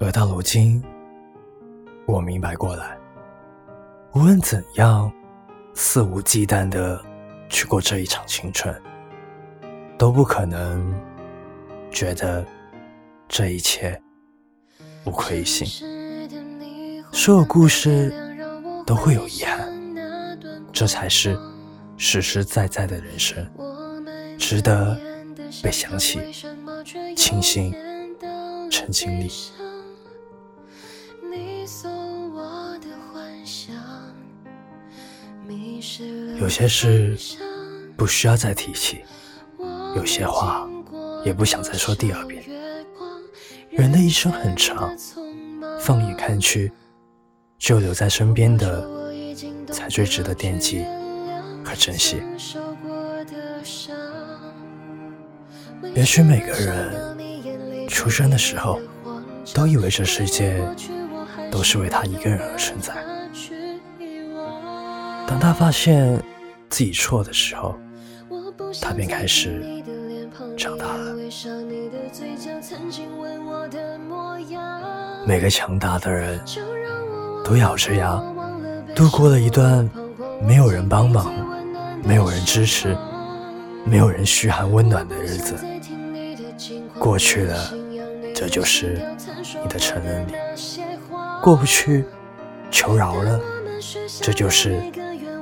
而到如今，我明白过来，无论怎样肆无忌惮的去过这一场青春，都不可能觉得这一切无愧于心。所有故事都会有遗憾，这才是实实在在的人生，值得被想起，庆幸曾经历。有些事不需要再提起，有些话也不想再说第二遍。人的一生很长，放眼看去，就留在身边的才最值得惦记和珍惜。也许每个人出生的时候，都以为这世界都是为他一个人而存在。当他发现自己错的时候，他便开始长大了。每个强大的人都咬着牙度过了一段没有人帮忙、没有人支持、没有人嘘寒问暖的日子。过去了，这就是你的成人礼；过不去，求饶了，这就是。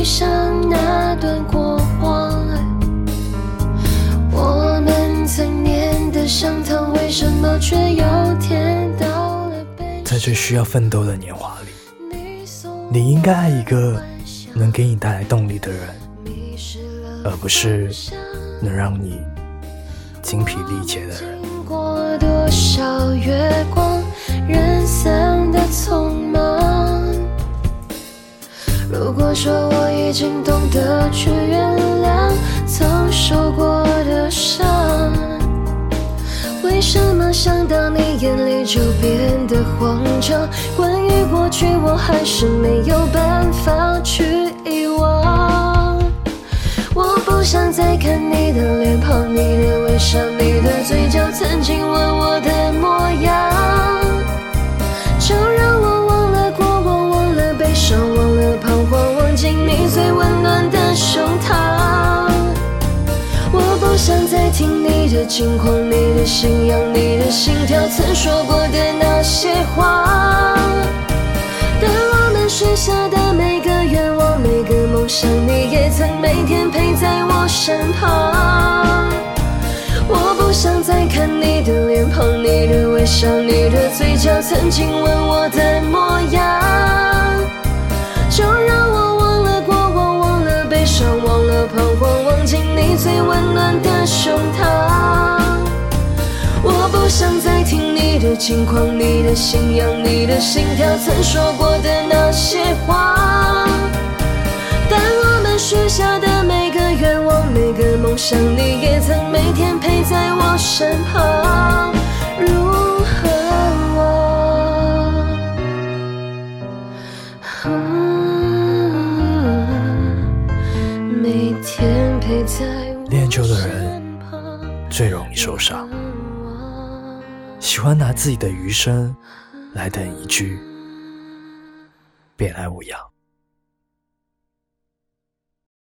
我回想。在最需要奋斗的年华里，你应该爱一个能给你带来动力的人，而不是能让你精疲力竭的人。如果说我已经懂得去原谅曾受过的伤。为什么想到你眼里就变得慌张？关于过去，我还是没有办法去遗忘。我不想再看你的脸庞，你的微笑，你的嘴角，曾经吻我的模样。的近况，你的信仰，你的心跳，曾说过的那些话。但我们许下的每个愿望，每个梦想，你也曾每天陪在我身旁。我不想再看你的脸庞，你的微笑，你的嘴角，曾经吻我的模样。就让我忘了过往，忘了悲伤，忘了彷徨，忘记你最温暖的胸膛。听你的近况，你的信仰，你的心跳，曾说过的那些话。但我们许下的每个愿望，每个梦想，你也曾每天陪在我身旁。如何每天陪在练就的人最容易受伤。喜欢拿自己的余生来等一句“别来无恙”。